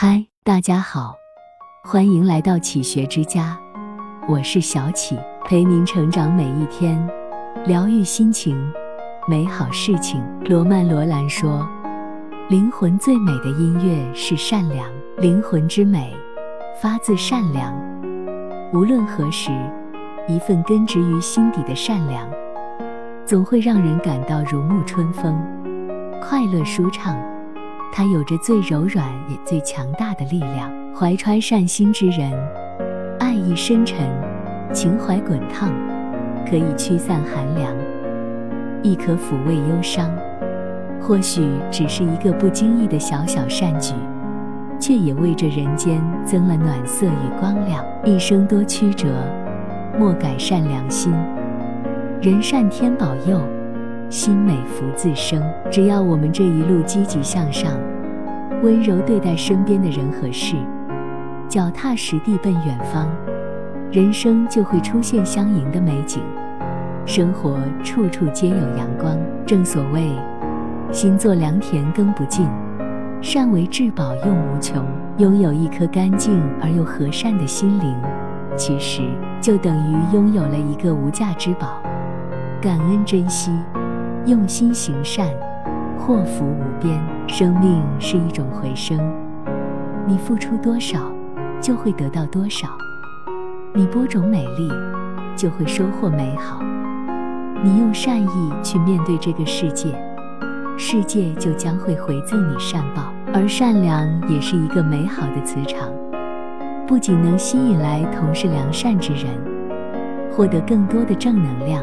嗨，大家好，欢迎来到启学之家，我是小启，陪您成长每一天，疗愈心情，美好事情。罗曼·罗兰说：“灵魂最美的音乐是善良，灵魂之美发自善良。无论何时，一份根植于心底的善良，总会让人感到如沐春风，快乐舒畅。”它有着最柔软也最强大的力量。怀揣善心之人，爱意深沉，情怀滚烫，可以驱散寒凉，亦可抚慰忧伤。或许只是一个不经意的小小善举，却也为这人间增了暖色与光亮。一生多曲折，莫改善良心。人善天保佑。心美福自生。只要我们这一路积极向上，温柔对待身边的人和事，脚踏实地奔远方，人生就会出现相迎的美景。生活处处皆有阳光。正所谓，心作良田耕不尽，善为至宝用无穷。拥有一颗干净而又和善的心灵，其实就等于拥有了一个无价之宝。感恩珍惜。用心行善，祸福无边。生命是一种回声，你付出多少，就会得到多少；你播种美丽，就会收获美好；你用善意去面对这个世界，世界就将会回赠你善报。而善良也是一个美好的磁场，不仅能吸引来同是良善之人，获得更多的正能量。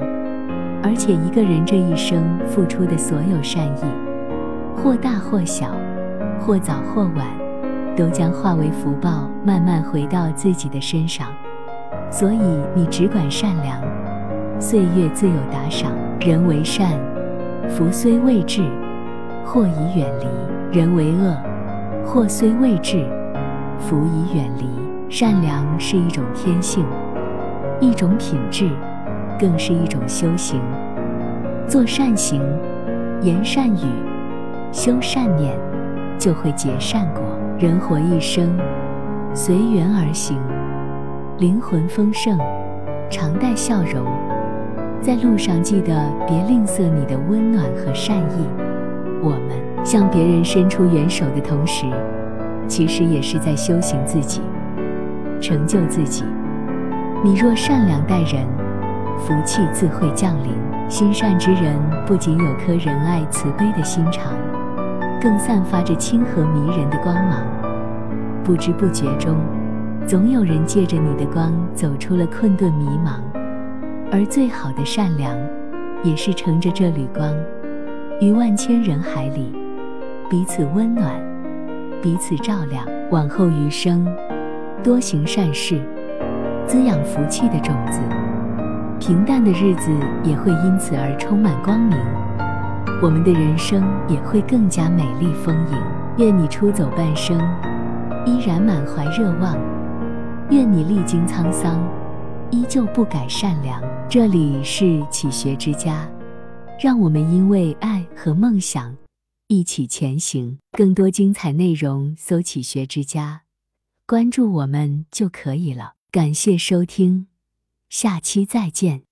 而且一个人这一生付出的所有善意，或大或小，或早或晚，都将化为福报，慢慢回到自己的身上。所以你只管善良，岁月自有打赏。人为善，福虽未至，祸已远离；人为恶，祸虽未至，福已远离。善良是一种天性，一种品质。更是一种修行，做善行，言善语，修善念，就会结善果。人活一生，随缘而行，灵魂丰盛，常带笑容。在路上记得别吝啬你的温暖和善意。我们向别人伸出援手的同时，其实也是在修行自己，成就自己。你若善良待人。福气自会降临。心善之人不仅有颗仁爱慈悲的心肠，更散发着亲和迷人的光芒。不知不觉中，总有人借着你的光走出了困顿迷茫。而最好的善良，也是乘着这缕光，于万千人海里，彼此温暖，彼此照亮。往后余生，多行善事，滋养福气的种子。平淡的日子也会因此而充满光明，我们的人生也会更加美丽丰盈。愿你出走半生，依然满怀热望；愿你历经沧桑，依旧不改善良。这里是启学之家，让我们因为爱和梦想一起前行。更多精彩内容，搜“启学之家”，关注我们就可以了。感谢收听。下期再见。